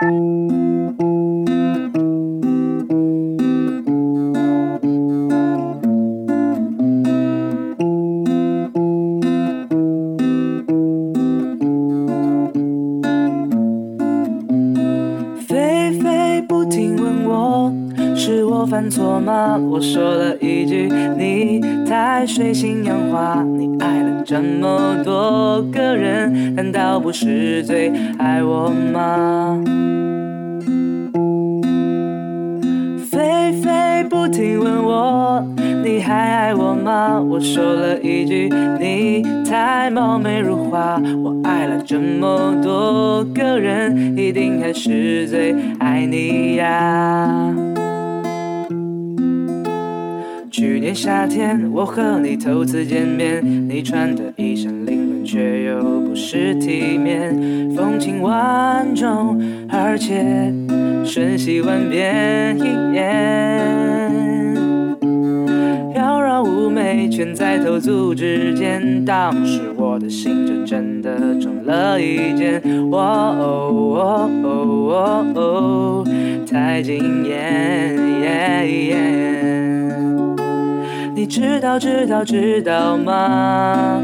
thank you 我犯错吗？我说了一句，你太水性杨花，你爱了这么多个人，难道不是最爱我吗？菲菲不停问我，你还爱我吗？我说了一句，你太貌美如花。我爱了这么多个人，一定还是最爱你呀。去年夏天，我和你头次见面，你穿的衣衫凌乱，却又不失体面，风情万种，而且瞬息万变。妖娆妩媚，全在投足之间，当时我的心就真的中了一箭。哇哦哇哦哦，太惊艳！你知道知道知道吗？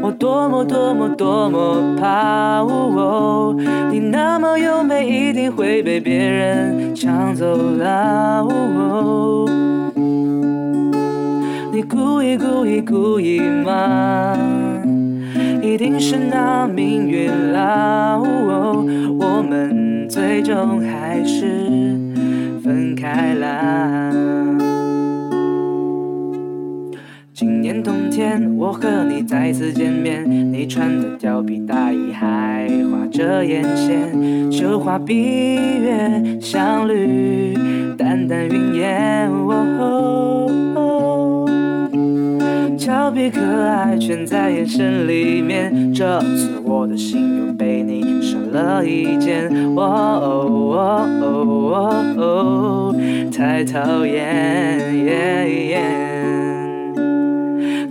我多么多么多么怕，哦、你那么优美，一定会被别人抢走了。哦、你故意故意故意吗？一定是那命运啦。我们最终还是分开啦。我和你再次见面，你穿的貂皮大衣还画着眼线，绣花闭月相侣，淡淡云烟。哦俏皮可爱全在眼神里面，这次我的心又被你少了一件。哇哦哇哦哦，太讨厌。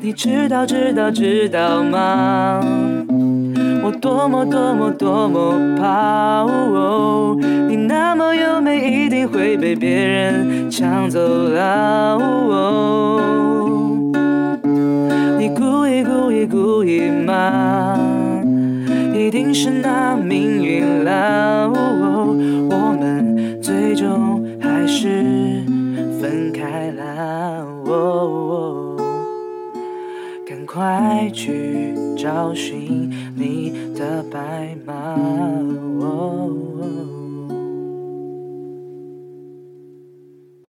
你知道知道知道吗？我多么多么多么怕，哦、你那么优美，一定会被别人抢走了。哦、你故意故意故意吗？一定是那命运啦。哦、我们最终还是快去找寻你的白马。